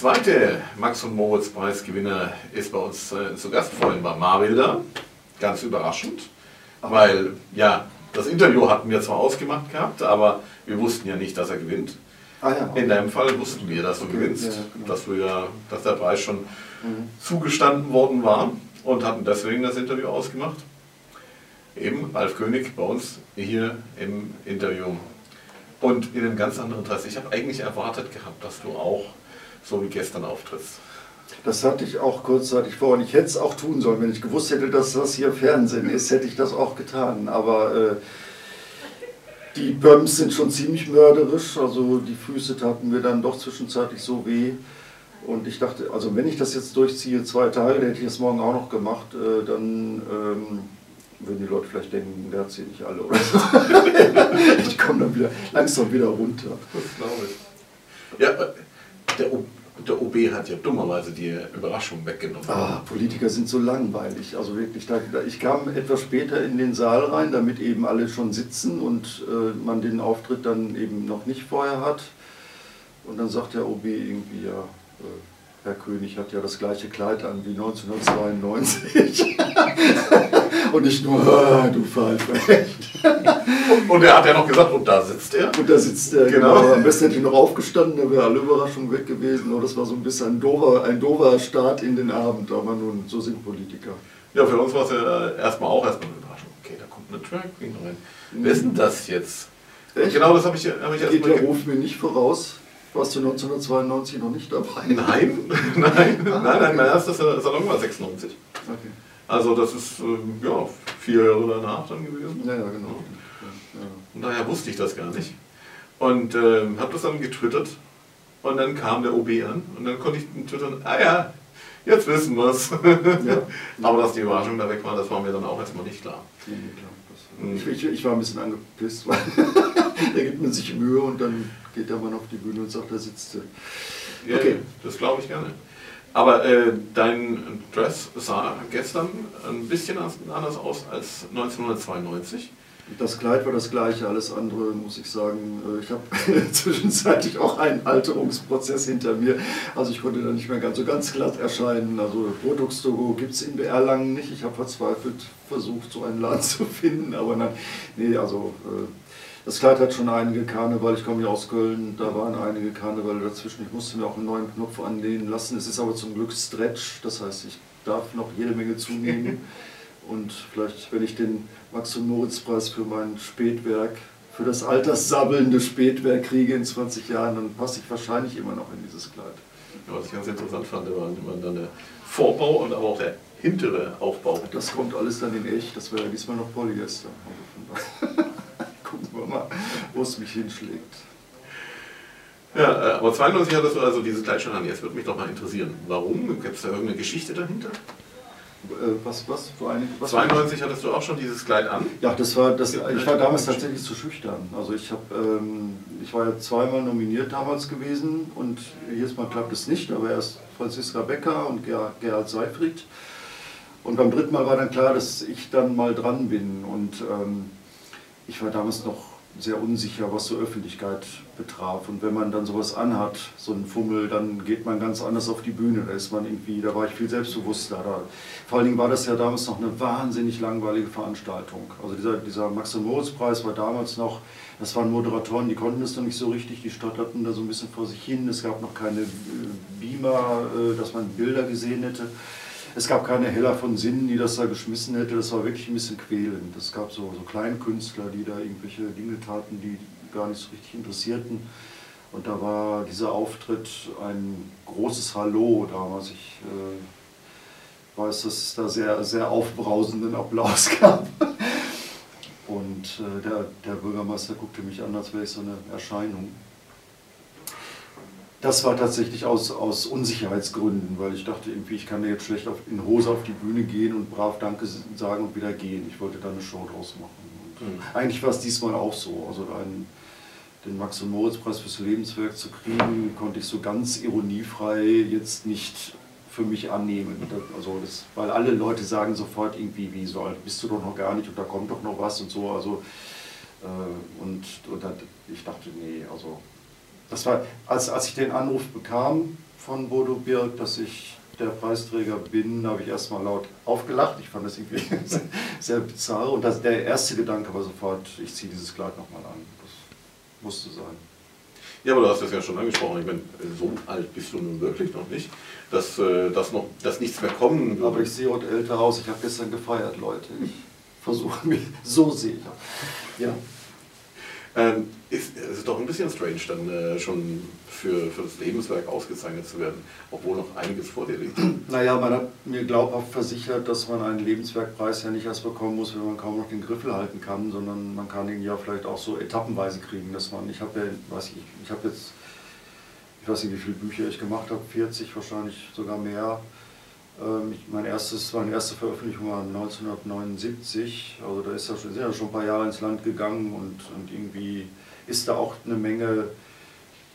Zweite Max und Moritz Preisgewinner ist bei uns äh, zu Gast. Vorhin Marvel da. Ganz überraschend. Weil, ja, das Interview hatten wir zwar ausgemacht gehabt, aber wir wussten ja nicht, dass er gewinnt. Ah, ja. In deinem Fall wussten wir, dass du Okay, gewinnst, ja, genau. dass, du ja, dass der Preis schon Mhm. zugestanden worden war und hatten deswegen das Interview ausgemacht. Eben Ralf König bei uns hier im Interview. Und in einem ganz anderen Interesse. Ich habe eigentlich erwartet gehabt, dass du auch so wie gestern auftrittst. Das hatte ich auch kurzzeitig vor und ich hätte es auch tun sollen. Wenn ich gewusst hätte, dass das hier Fernsehen ist, hätte ich das auch getan. Aber äh, die Bums sind schon ziemlich mörderisch. Also die Füße taten mir dann doch zwischenzeitlich so weh. Und ich dachte, also wenn ich das jetzt durchziehe, zwei Tage, dann hätte ich es morgen auch noch gemacht, äh, dann ähm, würden die Leute vielleicht denken, der hat sie nicht alle oder so. ich komme dann wieder langsam wieder runter. Das glaube ich. Ja, der, O- der OB hat ja dummerweise die Überraschung weggenommen. Ah, Politiker sind so langweilig. Also wirklich, da, ich kam etwas später in den Saal rein, damit eben alle schon sitzen und äh, man den Auftritt dann eben noch nicht vorher hat. Und dann sagt der OB irgendwie, ja, äh, Herr König hat ja das gleiche Kleid an wie 1992. und ich nur, du Pfeife. Und er hat ja noch gesagt, und da sitzt er. Und da sitzt der, Genau. genau. Am besten hätte ich noch aufgestanden, da wäre alle Überraschung weg gewesen. Aber das war so ein bisschen ein doofer, ein doofer Start in den Abend. Aber nun, so sind Politiker. Ja, für uns war es ja erstmal auch erstmal eine Überraschung. Okay, da kommt eine Drag Queen rein. Wer ist denn das jetzt? Echt? genau das habe ich, hab ich erstmal der ge- Ruf mir nicht voraus? Warst du 1992 noch nicht dabei? Nein, nein, nein, nein, mein erstes Salon war 96. Okay. Also das ist ähm, ja, vier Jahre danach dann gewesen. Ja, ja, genau. Ja. Und daher wusste ich das gar nicht. Und ähm, habe das dann getwittert. Und dann kam der OB an. Und dann konnte ich twittern, ah ja, jetzt wissen wir es. Ja. Aber dass die Überraschung da weg war, das war mir dann auch erstmal nicht klar. Nee, klar. Mhm. ich, ich, ich war ein bisschen angepisst, weil da gibt man sich Mühe und dann geht der Mann auf die Bühne und sagt, da sitzt du. Ja, Okay. Das glaube ich gerne. Aber äh, dein Dress sah gestern ein bisschen anders aus als 1992. Das Kleid war das gleiche, alles andere muss ich sagen. äh, Ich habe zwischenzeitlich auch einen Alterungsprozess hinter mir. Also ich konnte da nicht mehr ganz so ganz glatt erscheinen. Also Botox-Logo gibt es in Erlangen nicht. Ich habe verzweifelt versucht, so einen Laden zu finden. Aber nein, nee, also äh, das Kleid hat schon einige Karneval. Ich komme ja aus Köln, da waren einige Karneval dazwischen. Ich musste mir auch einen neuen Knopf anlehnen lassen. Es ist aber zum Glück Stretch, das heißt, ich darf noch jede Menge zunehmen. Und vielleicht, wenn ich den Max- und Moritz-Preis für mein Spätwerk, für das alterssabbelnde Spätwerk kriege in 20 Jahren, dann passe ich wahrscheinlich immer noch in dieses Kleid. Was ich ganz interessant fand, war immer dann der Vorbau und aber auch der hintere Aufbau. Das kommt alles dann in echt, das wäre ja diesmal noch Polyester. Also von daher Gucken wir mal, wo es mich hinschlägt. Ja, äh, aber 92 hattest du also dieses Kleid schon an. Jetzt würde mich doch mal interessieren, warum? Gibt es da irgendeine Geschichte dahinter? Äh, was, was für eine? Was 92 hattest du auch schon dieses Kleid an. Ja, das war, das, ich war damals tatsächlich zu schüchtern. Also ich, hab, ähm, ich war ja zweimal nominiert damals gewesen und jedes Mal klappt es nicht, aber erst Franziska Becker und Ger Gerhard Seifried. Und beim dritten Mal war dann klar, dass ich dann mal dran bin. Und ähm, ich war damals noch sehr unsicher, was so Öffentlichkeit betraf. Und wenn man dann sowas anhat, so einen Fummel, dann geht man ganz anders auf die Bühne. Da ist man irgendwie, da war ich viel selbstbewusster. Da, vor allen Dingen war das ja damals noch eine wahnsinnig langweilige Veranstaltung. Also dieser, dieser Max- und Moritz-Preis war damals noch, das waren Moderatoren, die konnten das noch nicht so richtig, die stotterten da so ein bisschen vor sich hin. Es gab noch keine äh, Beamer, äh, dass man Bilder gesehen hätte. Es gab keine Heller von Sinnen, die das da geschmissen hätte. Das war wirklich ein bisschen quälend. Es gab so, so Kleinkünstler, die da irgendwelche Dinge taten, die gar nicht so richtig interessierten. Und da war dieser Auftritt ein großes Hallo damals. Ich äh, weiß, dass es da sehr, sehr aufbrausenden Applaus gab. Und äh, der, der Bürgermeister guckte mich an, als wäre ich so eine Erscheinung. Das war tatsächlich aus, aus Unsicherheitsgründen, weil ich dachte, irgendwie, ich kann ja jetzt schlecht auf, in Hose auf die Bühne gehen und brav Danke sagen und wieder gehen. Ich wollte da eine Show draus machen. Mhm. Eigentlich war es diesmal auch so. Also einen, den Max- und Moritz-Preis fürs Lebenswerk zu kriegen, konnte ich so ganz ironiefrei jetzt nicht für mich annehmen. Also das, weil alle Leute sagen sofort irgendwie, wie so alt bist du doch noch gar nicht und da kommt doch noch was und so. Also, äh, und und dann, ich dachte, nee, also das war, als, als ich den Anruf bekam von Bodo Birk, dass ich der Preisträger bin, habe ich erstmal laut aufgelacht. Ich fand das irgendwie sehr bizarr. Und das, der erste Gedanke war sofort, ich ziehe dieses Kleid nochmal an. Das musste sein. Ja, aber du hast das ja schon angesprochen. Ich meine, so alt bist du nun wirklich noch nicht, dass, äh, dass, noch, dass nichts mehr kommen würde. Aber ich sehe heute älter aus. Ich habe gestern gefeiert, Leute. Ich versuche mich, so sehe ich. Ja. Ähm, ist, ist doch ein bisschen strange, dann äh, schon für, für das Lebenswerk ausgezeichnet zu werden, obwohl noch einiges vor dir liegt. Naja, man hat mir glaubhaft versichert, dass man einen Lebenswerkpreis ja nicht erst bekommen muss, wenn man kaum noch den Griffel halten kann, sondern man kann ihn ja vielleicht auch so etappenweise kriegen, dass man, ich habe ja, weiß ich, ich habe jetzt, ich weiß nicht, wie viele Bücher ich gemacht habe, 40 wahrscheinlich sogar mehr. Ähm, mein erstes, meine erste Veröffentlichung war 1979, also da ist ja schon, sind ja schon ein paar Jahre ins Land gegangen und, und irgendwie ist da auch eine Menge,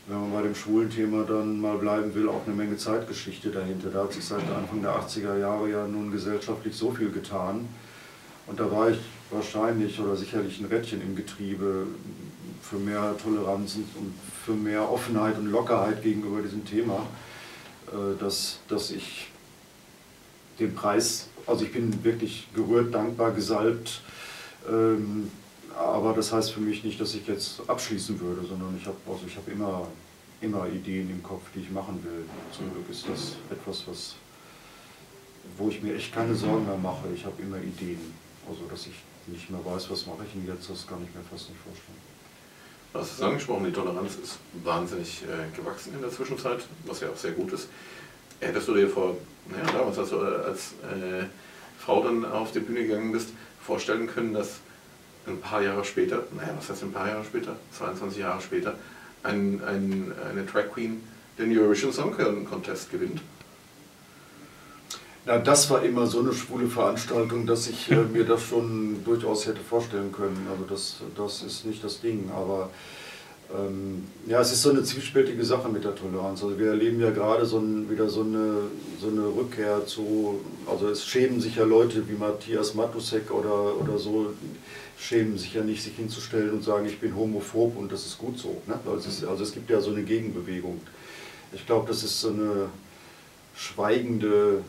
wenn man bei dem schwulen Thema dann mal bleiben will, auch eine Menge Zeitgeschichte dahinter. Da hat sich seit Anfang der 80er Jahre ja nun gesellschaftlich so viel getan. Und da war ich wahrscheinlich oder sicherlich ein Rädchen im Getriebe für mehr Toleranz und für mehr Offenheit und Lockerheit gegenüber diesem Thema, äh, dass, dass ich den Preis, also ich bin wirklich gerührt, dankbar, gesalbt. Ähm, aber das heißt für mich nicht, dass ich jetzt abschließen würde, sondern ich habe also hab immer, immer Ideen im Kopf, die ich machen will. Zum Glück ist das etwas, was, wo ich mir echt keine Sorgen mehr mache. Ich habe immer Ideen. Also dass ich nicht mehr weiß, was mache ich denn jetzt, das kann ich mir fast nicht vorstellen. Hast es angesprochen, die Toleranz ist wahnsinnig äh, gewachsen in der Zwischenzeit, was ja auch sehr gut ist. Hättest du dir vor, naja, damals, als du als äh, Frau dann auf die Bühne gegangen bist, vorstellen können, dass ein paar Jahre später, naja, was heißt ein paar Jahre später, 22 Jahre später, ein, ein, eine Drag Queen den Eurovision Song Contest gewinnt? Na, das war immer so eine schwule Veranstaltung, dass ich äh, mir das schon durchaus hätte vorstellen können. Also das, das ist nicht das Ding, aber ähm, ja, es ist so eine zwiespältige Sache mit der Toleranz. Also wir erleben ja gerade so ein, wieder so eine, so eine Rückkehr zu, also es schämen sich ja Leute wie Matthias Matusek oder, oder so, schämen sich ja nicht, sich hinzustellen und sagen, ich bin homophob und das ist gut so. Ne? Also, es also es gibt ja so eine Gegenbewegung. Ich glaube, das ist so eine schweigende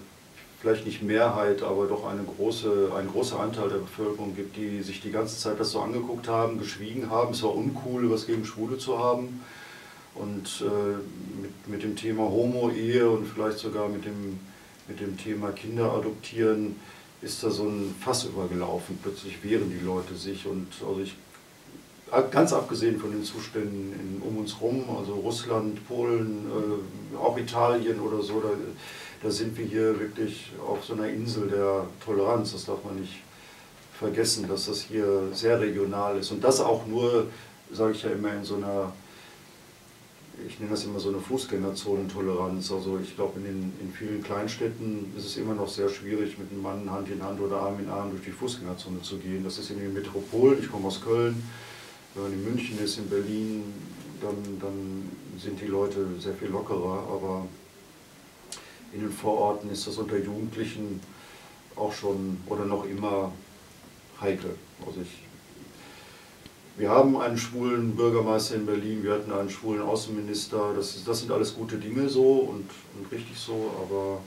vielleicht nicht Mehrheit, aber doch eine große, ein großer Anteil der Bevölkerung gibt, die sich die ganze Zeit das so angeguckt haben, geschwiegen haben. Es war uncool, was gegen Schwule zu haben. Und äh, mit, mit dem Thema Homo-Ehe und vielleicht sogar mit dem, mit dem Thema Kinder adoptieren ist da so ein Fass übergelaufen. Plötzlich wehren die Leute sich. Und also ich, ganz abgesehen von den Zuständen in, um uns herum, also Russland, Polen, äh, auch Italien oder so, da, da sind wir hier wirklich auf so einer Insel der Toleranz. Das darf man nicht vergessen, dass das hier sehr regional ist. Und das auch nur, sage ich ja immer, in so einer, ich nenne das immer so eine Fußgängerzonentoleranz. Also ich glaube, in, in vielen Kleinstädten ist es immer noch sehr schwierig, mit einem Mann Hand in Hand oder Arm in Arm durch die Fußgängerzone zu gehen. Das ist in den Metropolen, ich komme aus Köln, wenn man in München ist, in Berlin, dann, dann sind die Leute sehr viel lockerer, aber in den Vororten ist das unter Jugendlichen auch schon oder noch immer heikel. Also ich, wir haben einen schwulen Bürgermeister in Berlin, wir hatten einen schwulen Außenminister, das, das sind alles gute Dinge so und, und richtig so, aber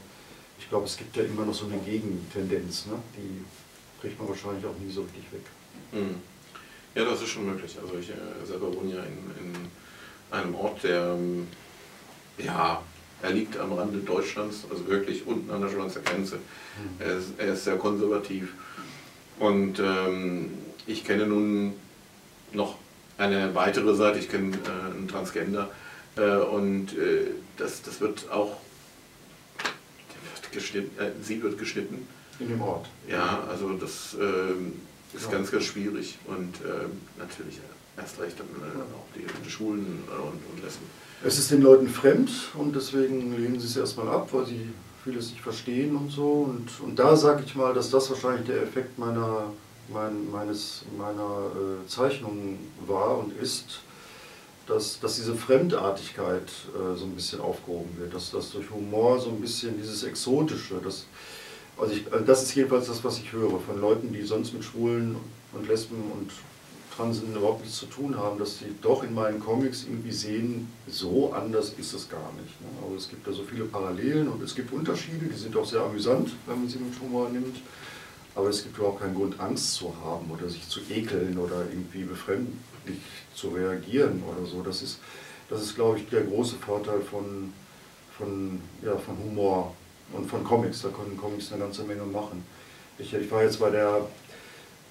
ich glaube, es gibt ja immer noch so eine Gegentendenz, ne? die kriegt man wahrscheinlich auch nie so richtig weg. Mhm. Ja, das ist schon möglich. Also ich äh, selber wohne ja in, in einem Ort, der ähm, ja er liegt am Rande Deutschlands, also wirklich unten an der Schweizer Grenze. Mhm. Er, ist, er, ist, sehr konservativ. Und ähm, ich kenne nun noch eine weitere Seite, ich kenne äh, einen Transgender. Äh, und äh, das, das wird auch, wird geschnitten, äh, sie wird geschnitten. In dem Ort. Ja, also das ähm, ist ja. ganz, ganz schwierig. Und ähm, natürlich erst recht äh, auch die, die Schwulen und, und Lesben. Es ist den Leuten fremd und deswegen lehnen sie es erstmal ab, weil sie vieles nicht verstehen und so. Und, und da sage ich mal, dass das wahrscheinlich der Effekt meiner, mein, meines, meiner äh, Zeichnung war und ist, dass, dass diese Fremdartigkeit äh, so ein bisschen aufgehoben wird, dass das durch Humor so ein bisschen dieses Exotische, das, also ich, also das ist jedenfalls das, was ich höre von Leuten, die sonst mit Schwulen und Lesben und Transen überhaupt nichts zu tun haben, dass die doch in meinen Comics irgendwie sehen, so anders ist es gar nicht. Ne? Also es gibt da so viele Parallelen und es gibt Unterschiede, die sind auch sehr amüsant, wenn man sie mit Humor nimmt. Aber es gibt überhaupt keinen Grund, Angst zu haben oder sich zu ekeln oder irgendwie befremdlich zu reagieren oder so. Das ist, das ist glaube ich, der große Vorteil von, von, ja, von Humor und von Comics. Da können Comics eine ganze Menge machen. Ich, ich war jetzt bei der,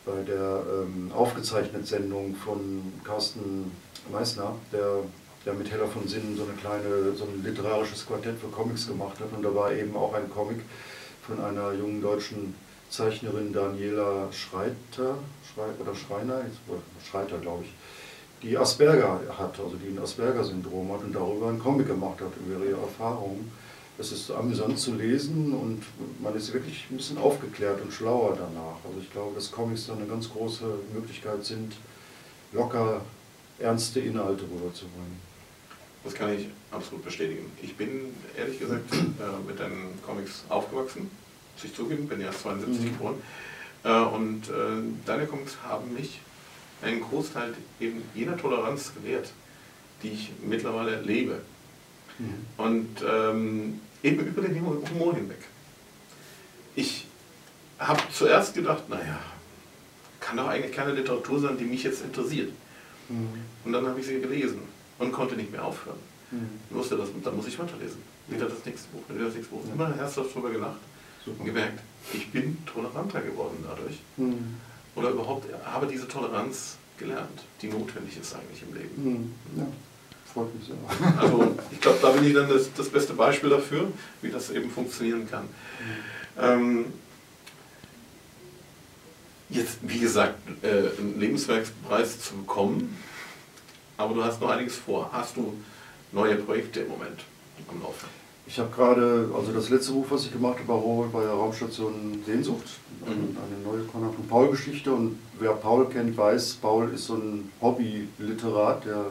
bei der ähm, aufgezeichneten Sendung von Carsten Meissner, der, der mit Heller von Sinnen so, eine kleine, so ein literarisches Quartett für Comics gemacht hat. Und da war eben auch ein Comic von einer jungen deutschen Zeichnerin Daniela Schreiter, Schrei, oder Schreiner, Schreiter glaube ich, die Asperger hat, also die ein Asperger-Syndrom hat und darüber einen Comic gemacht hat, über ihre Erfahrungen. Es ist amüsant zu lesen und man ist wirklich ein bisschen aufgeklärt und schlauer danach. Also ich glaube, dass Comics da eine ganz große Möglichkeit sind, locker ernste Inhalte rüberzubringen. Das kann ich absolut bestätigen. Ich bin ehrlich gesagt äh, mit deinen Comics aufgewachsen, muss ich zugeben, bin ja 72 mhm. geboren. Äh, und äh, deine Comics haben mich einen Großteil eben jener Toleranz gewährt, die ich mittlerweile lebe. Mhm. Und ähm, eben über den Humor hinweg. Ich habe zuerst gedacht, naja, kann doch eigentlich keine Literatur sein, die mich jetzt interessiert. Mhm. Und dann habe ich sie gelesen und konnte nicht mehr aufhören. Mhm. Ich wusste das, dann muss ich weiterlesen. Wieder das nächste Buch, wieder das nächste Buch. Immer herzhaft darüber gelacht Super. und gemerkt, ich bin toleranter geworden dadurch. Mhm. Oder überhaupt habe diese Toleranz gelernt, die notwendig ist eigentlich im Leben. Mhm. Ja freut mich sehr. Also ich glaube, da bin ich dann das, das, beste Beispiel dafür, wie das eben funktionieren kann. Ähm, jetzt, wie gesagt, äh, einen Lebenswerkspreis zu bekommen, aber du hast noch einiges vor. Hast du neue Projekte im Moment am Laufen? Ich habe gerade, also das letzte Buch, was ich gemacht habe, war bei der Raumstation Sehnsucht, mhm. eine neue Konrad von Paul-Geschichte. Und wer Paul kennt, weiß, Paul ist so ein Hobby-Literat, der,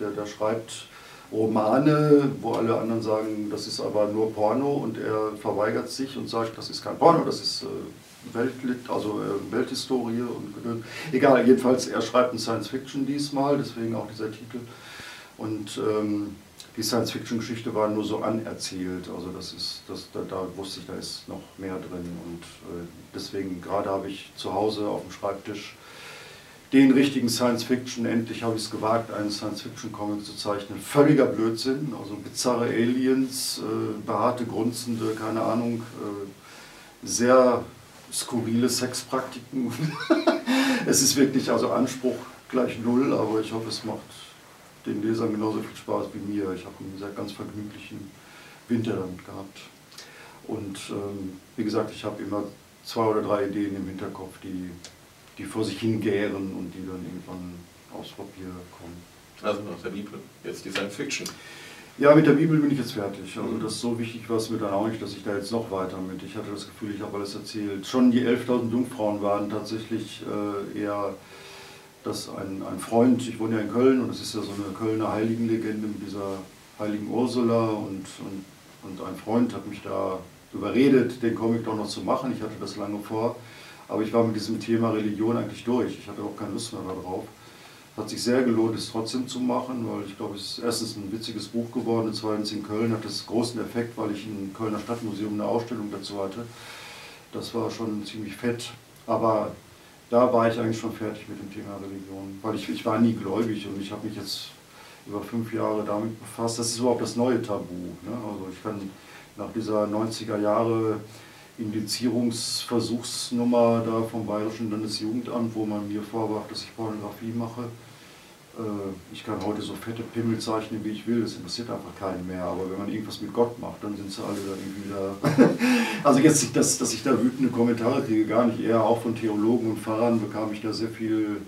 der, der schreibt Romane, wo alle anderen sagen, das ist aber nur Porno und er verweigert sich und sagt, das ist kein Porno, das ist äh, Weltlit, also äh, Welthistorie und egal, jedenfalls er schreibt ein Science Fiction diesmal, deswegen auch dieser Titel. Und ähm, die Science-Fiction-Geschichte war nur so anerzählt. Also das ist, das, da, da, wusste ich, da ist noch mehr drin. Und äh, deswegen gerade habe ich zu Hause auf dem Schreibtisch den richtigen Science-Fiction, endlich habe ich es gewagt, einen Science-Fiction-Comic zu zeichnen. Völliger Blödsinn, also bizarre Aliens, äh, behaarte, grunzende, keine Ahnung, äh, sehr skurrile Sexpraktiken. es ist wirklich also Anspruch gleich null, aber ich hoffe, es macht den Lesern genauso viel Spaß wie mir. Ich habe einen sehr ganz vergnüglichen Winter damit gehabt. Und ähm, wie gesagt, ich habe immer zwei oder drei Ideen im Hinterkopf, die, die vor sich hingären und die dann irgendwann aufs Papier kommen. Also nach der Bibel, jetzt die Science Fiction. Ja, mit der Bibel bin ich jetzt fertig. Also das ist so wichtig war es mir dann auch nicht, dass ich da jetzt noch weiter mit. Ich hatte das Gefühl, ich habe alles erzählt. Schon die 11.000 Jungfrauen waren tatsächlich äh, eher dass ein, ein Freund, ich wohne ja in Köln und es ist ja so eine Kölner Heiligenlegende mit dieser heiligen Ursula und, und, und ein Freund hat mich da überredet, den Comic doch noch zu machen. Ich hatte das lange vor, aber ich war mit diesem Thema Religion eigentlich durch. Ich hatte auch keine Lust mehr darauf. Es hat sich sehr gelohnt, es trotzdem zu machen, weil ich glaube, es ist erstens ein witziges Buch geworden und zweitens in Köln hat es großen Effekt, weil ich im Kölner Stadtmuseum eine Ausstellung dazu hatte. Das war schon ziemlich fett. Aber da war ich eigentlich schon fertig mit dem Thema Religion, weil ich, ich war nie gläubig und ich habe mich jetzt über fünf Jahre damit befasst. Das ist überhaupt das neue Tabu. Ne? Also ich kann nach dieser 90er Jahre Indizierungsversuchsnummer da vom Bayerischen Landesjugendamt, wo man mir vorwarf, dass ich Pornografie mache, ich kann heute so fette Pimmel zeichnen, wie ich will, das interessiert einfach keinen mehr. Aber wenn man irgendwas mit Gott macht, dann sind sie alle da irgendwie wieder. also jetzt nicht, dass, dass ich da wütende Kommentare kriege, gar nicht. Eher auch von Theologen und Pfarrern bekam ich da sehr viel,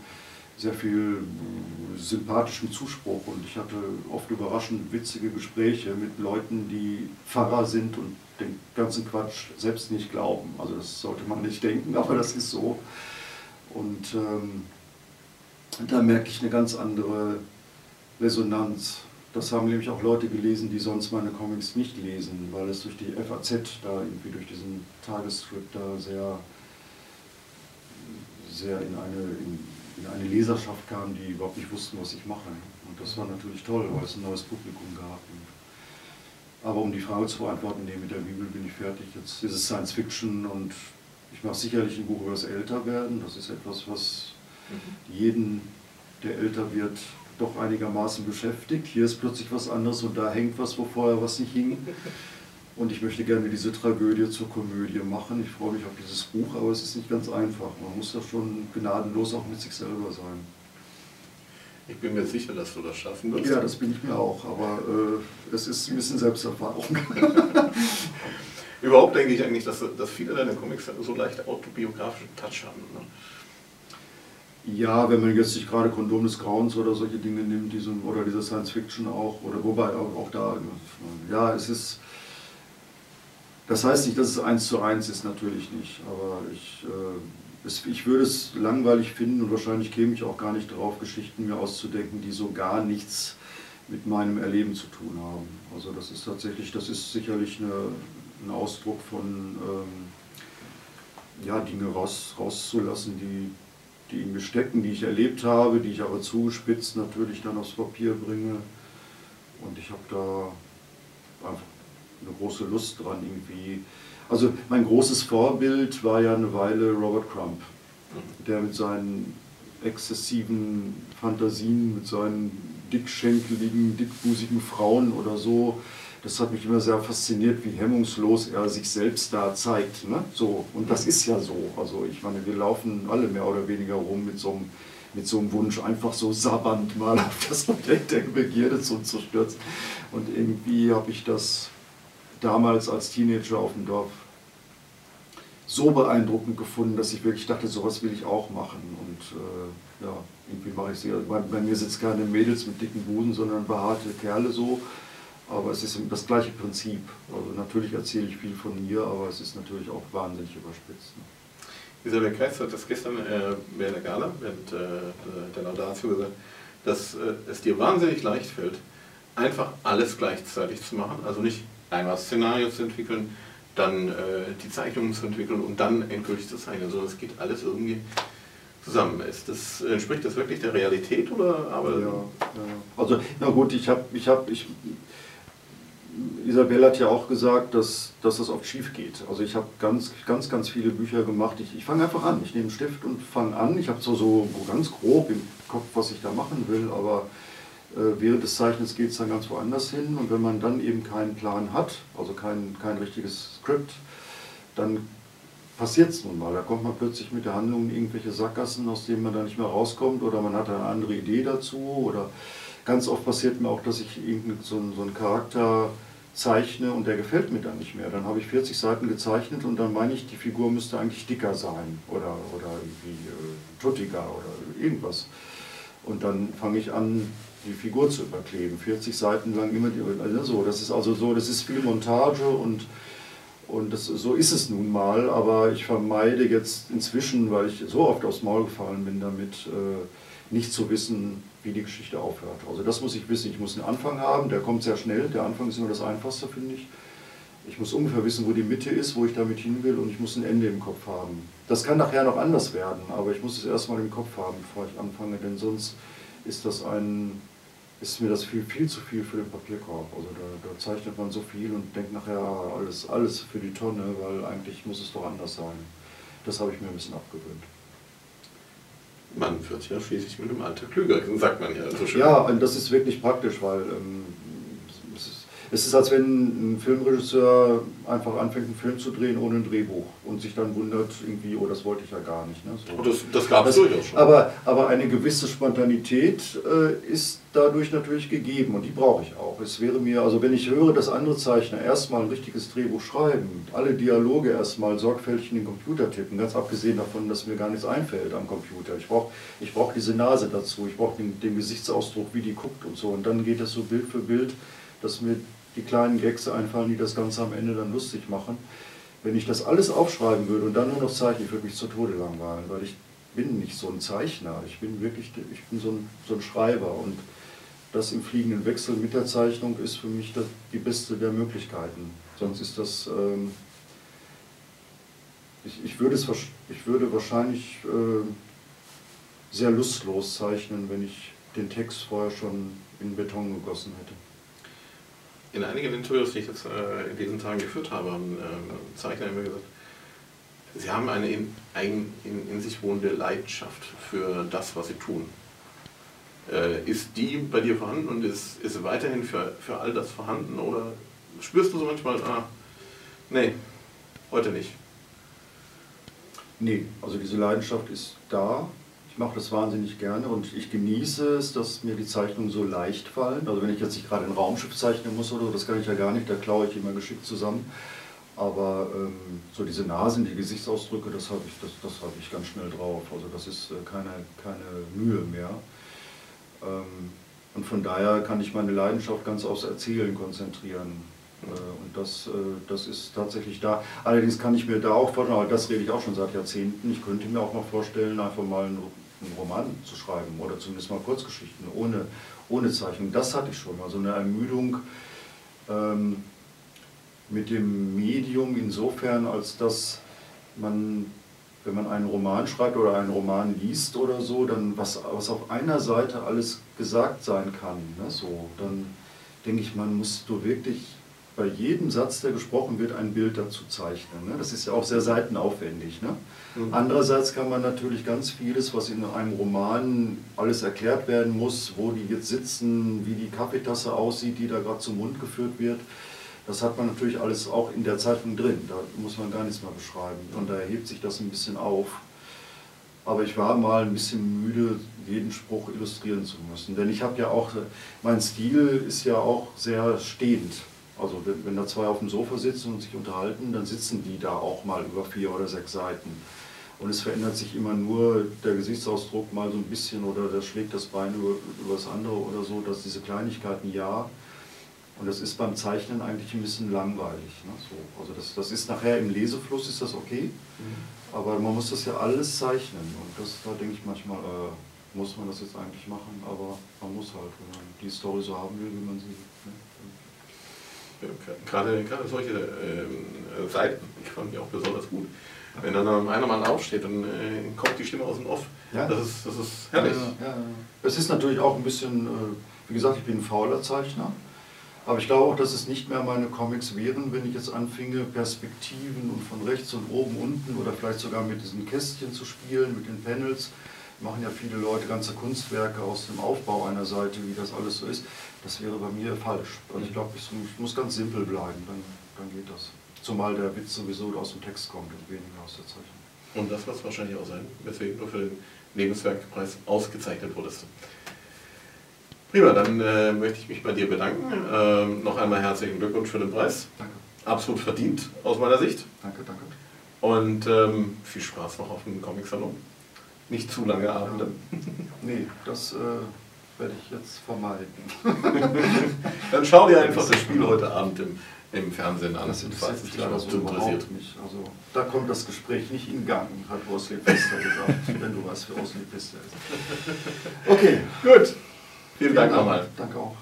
sehr viel äh, sympathischen Zuspruch. Und ich hatte oft überraschend witzige Gespräche mit Leuten, die Pfarrer sind und den ganzen Quatsch selbst nicht glauben. Also das sollte man nicht denken, aber das ist so. Und ähm, da merke ich eine ganz andere Resonanz. Das haben nämlich auch Leute gelesen, die sonst meine Comics nicht lesen, weil es durch die FAZ da irgendwie durch diesen Tagesstrip da sehr, sehr in eine, in, in eine Leserschaft kam, die überhaupt nicht wussten, was ich mache. Und das war natürlich toll, weil es ein neues Publikum gab. Aber um die Frage zu beantworten, nee, mit der Bibel bin ich fertig. Jetzt ist es Science Fiction und ich mache sicherlich ein Buch über das Älterwerden. Das ist etwas, was. Jeden, der älter wird, doch einigermaßen beschäftigt. Hier ist plötzlich was anderes und da hängt was, wo vorher was nicht hing. Und ich möchte gerne diese Tragödie zur Komödie machen. Ich freue mich auf dieses Buch, aber es ist nicht ganz einfach. Man muss da schon gnadenlos auch mit sich selber sein. Ich bin mir sicher, dass du das schaffen wirst. Ja, das bin ich mir auch, aber äh, es ist ein bisschen Selbsterfahrung. Überhaupt denke ich eigentlich, dass, dass viele deiner Comics so leicht autobiografischen Touch haben. Ne? Ja, wenn man jetzt sich gerade Kondom des Grauens oder solche Dinge nimmt, diese, oder diese Science Fiction auch, oder wobei auch, auch da, ja, es ist, das heißt nicht, dass es eins zu eins ist, natürlich nicht, aber ich, äh, es, ich würde es langweilig finden und wahrscheinlich käme ich auch gar nicht darauf, Geschichten mir auszudenken, die so gar nichts mit meinem Erleben zu tun haben. Also das ist tatsächlich, das ist sicherlich eine, ein Ausdruck von, ähm, ja, Dinge raus, rauszulassen, die die in mir die ich erlebt habe, die ich aber zugespitzt natürlich dann aufs Papier bringe. Und ich habe da einfach eine große Lust dran irgendwie. Also mein großes Vorbild war ja eine Weile Robert Crump, der mit seinen exzessiven Fantasien, mit seinen dickschenkeligen, dickbusigen Frauen oder so das hat mich immer sehr fasziniert, wie hemmungslos er sich selbst da zeigt. Ne? So, und das ist ja so. Also ich meine, wir laufen alle mehr oder weniger rum mit so einem, mit so einem Wunsch, einfach so sabbernd mal auf das Objekt der Begierde zuzustürzen. Und irgendwie habe ich das damals als Teenager auf dem Dorf so beeindruckend gefunden, dass ich wirklich dachte, sowas will ich auch machen. Und äh, ja, irgendwie mache ich es. Bei, bei mir sitzen keine Mädels mit dicken Busen, sondern behaarte Kerle so. Aber es ist das gleiche Prinzip. Also natürlich erzähle ich viel von mir, aber es ist natürlich auch wahnsinnig überspitzt. Ne? Isabel Kreis hat das gestern äh, der Gala, während äh, der Laudatio gesagt, dass äh, es dir wahnsinnig leicht fällt, einfach alles gleichzeitig zu machen. Also nicht einmal Szenario zu entwickeln, dann äh, die Zeichnungen zu entwickeln und dann endgültig zu zeichnen, sondern es geht alles irgendwie zusammen. Ist das, entspricht das wirklich der Realität oder aber? Ja, ja. also na gut, ich habe, ich habe, ich Isabel hat ja auch gesagt, dass, dass das oft schief geht. Also ich habe ganz, ganz, ganz viele Bücher gemacht. Ich, ich fange einfach an. Ich nehme einen Stift und fange an. Ich habe so, so ganz grob im Kopf, was ich da machen will, aber äh, während des Zeichnens geht es dann ganz woanders hin. Und wenn man dann eben keinen Plan hat, also kein, kein richtiges Skript, dann passiert es nun mal. Da kommt man plötzlich mit der Handlung in irgendwelche Sackgassen, aus denen man dann nicht mehr rauskommt oder man hat eine andere Idee dazu oder ganz oft passiert mir auch, dass ich so, so einen Charakter zeichne und der gefällt mir dann nicht mehr. Dann habe ich 40 Seiten gezeichnet und dann meine ich, die Figur müsste eigentlich dicker sein oder, oder irgendwie äh, tuttiger oder irgendwas. Und dann fange ich an, die Figur zu überkleben. 40 Seiten lang immer die, also so. Das ist also so, das ist viel Montage und, und das, so ist es nun mal, aber ich vermeide jetzt inzwischen, weil ich so oft aufs Maul gefallen bin damit, äh, nicht zu wissen, wie die Geschichte aufhört. Also das muss ich wissen. Ich muss einen Anfang haben, der kommt sehr schnell. Der Anfang ist immer das Einfachste, finde ich. Ich muss ungefähr wissen, wo die Mitte ist, wo ich damit hin will und ich muss ein Ende im Kopf haben. Das kann nachher noch anders werden, aber ich muss es erstmal im Kopf haben, bevor ich anfange, denn sonst ist das ein, ist mir das viel, viel zu viel für den Papierkorb. Also da, da zeichnet man so viel und denkt nachher alles, alles für die Tonne, weil eigentlich muss es doch anders sein. Das habe ich mir ein bisschen abgewöhnt man wird ja schließlich mit dem Alter klüger, sagt man ja so schön. Ja, und das ist wirklich praktisch, weil ähm, es ist, als wenn ein Filmregisseur einfach anfängt, einen Film zu drehen ohne ein Drehbuch und sich dann wundert, irgendwie, oh, das wollte ich ja gar nicht. Ne? So. Das, das gab es durchaus schon. Aber, aber eine gewisse Spontanität äh, ist dadurch natürlich gegeben und die brauche ich auch. Es wäre mir, also wenn ich höre, dass andere Zeichner erstmal ein richtiges Drehbuch schreiben, alle Dialoge erstmal sorgfältig in den Computer tippen, ganz abgesehen davon, dass mir gar nichts einfällt am Computer. Ich brauche ich brauch diese Nase dazu, ich brauche den, den Gesichtsausdruck, wie die guckt und so. Und dann geht das so Bild für Bild, dass mir die kleinen Gags einfallen, die das Ganze am Ende dann lustig machen. Wenn ich das alles aufschreiben würde und dann nur noch zeichne, ich würde mich zu Tode langweilen, weil ich bin nicht so ein Zeichner, ich bin wirklich ich bin so ein, so ein Schreiber und das im fliegenden Wechsel mit der Zeichnung ist für mich das, die beste der Möglichkeiten. Sonst ist das, ähm, ich, ich, würde es, ich würde wahrscheinlich äh, sehr lustlos zeichnen, wenn ich den Text vorher schon in Beton gegossen hätte. In einigen Interviews, die ich jetzt äh, in diesen Tagen geführt habe, haben äh, Zeichner immer gesagt, sie haben eine in, ein, in, in sich wohnende Leidenschaft für das, was sie tun. Äh, ist die bei dir vorhanden und ist, ist sie weiterhin für, für all das vorhanden oder spürst du so manchmal, ah, nee, heute nicht? Nee, also diese Leidenschaft ist da. Ich mache das wahnsinnig gerne und ich genieße es, dass mir die Zeichnungen so leicht fallen. Also wenn ich jetzt nicht gerade ein Raumschiff zeichnen muss oder so, das kann ich ja gar nicht, da klaue ich immer geschickt zusammen. Aber ähm, so diese Nasen, die Gesichtsausdrücke, das habe ich, das, das hab ich ganz schnell drauf. Also das ist äh, keine, keine Mühe mehr. Ähm, und von daher kann ich meine Leidenschaft ganz aufs Erzählen konzentrieren. Äh, und das, äh, das ist tatsächlich da. Allerdings kann ich mir da auch vorstellen, aber das rede ich auch schon seit Jahrzehnten, ich könnte mir auch mal vorstellen, einfach mal einen, Roman zu schreiben oder zumindest mal Kurzgeschichten ohne, ohne Zeichnung. Das hatte ich schon mal, so eine Ermüdung ähm, mit dem Medium insofern, als dass man wenn man einen Roman schreibt oder einen Roman liest oder so, dann was, was auf einer Seite alles gesagt sein kann, ne, so, dann denke ich, man muss du wirklich bei jedem Satz, der gesprochen wird, ein Bild dazu zeichnen. Ne? Das ist ja auch sehr seitenaufwendig. Ne? Mhm. Andererseits kann man natürlich ganz vieles, was in einem Roman alles erklärt werden muss, wo die jetzt sitzen, wie die Kaffeetasse aussieht, die da gerade zum Mund geführt wird, das hat man natürlich alles auch in der Zeitung drin. Da muss man gar nichts mehr beschreiben. Und da hebt sich das ein bisschen auf. Aber ich war mal ein bisschen müde, jeden Spruch illustrieren zu müssen. Denn ich habe ja auch, mein Stil ist ja auch sehr stehend. Also wenn, wenn da zwei auf dem Sofa sitzen und sich unterhalten, dann sitzen die da auch mal über vier oder sechs Seiten. Und es verändert sich immer nur der Gesichtsausdruck mal so ein bisschen oder der schlägt das Bein über, über das andere oder so, dass diese Kleinigkeiten ja. Und das ist beim Zeichnen eigentlich ein bisschen langweilig. Ne? So, also das, das ist nachher im Lesefluss ist das okay, mhm. aber man muss das ja alles zeichnen. Und das, da denke ich manchmal, äh, muss man das jetzt eigentlich machen, aber man muss halt, wenn man die Story so haben will, wie man sie. Ne? Gerade, gerade solche äh, Seiten, ich fand die auch besonders gut. Wenn dann einer mal aufsteht, dann äh, kommt die Stimme aus dem Off. Ja. Das, ist, das ist herrlich. Ja, ja, es ist natürlich auch ein bisschen, äh, wie gesagt, ich bin ein fauler Zeichner. Aber ich glaube auch, dass es nicht mehr meine Comics wären, wenn ich jetzt anfinge, Perspektiven und von rechts und oben, unten oder vielleicht sogar mit diesen Kästchen zu spielen, mit den Panels. Machen ja viele Leute ganze Kunstwerke aus dem Aufbau einer Seite, wie das alles so ist. Das wäre bei mir falsch. Also ich glaube, ich muss ganz simpel bleiben, dann, dann geht das. Zumal der Witz sowieso aus dem Text kommt und weniger aus der Zeichnung. Und das wird es wahrscheinlich auch sein, weswegen du für den Lebenswerkpreis ausgezeichnet wurdest. Prima, dann äh, möchte ich mich bei dir bedanken. Ähm, noch einmal herzlichen Glückwunsch für den Preis. Danke. Absolut verdient aus meiner Sicht. Danke, danke. Und ähm, viel Spaß noch auf dem Comic-Salon. Nicht zu lange Abende. Ja. Nee, das äh, werde ich jetzt vermeiden. dann schau dir einfach das Spiel heute Abend im, im Fernsehen an. Das interessiert mich leider so interessiert. Nicht. Also, da kommt das Gespräch nicht in Gang, hat Rosley Pester gesagt, wenn du was für Rosley Pester ist. Okay. Gut. Vielen Dank nochmal. Danke auch.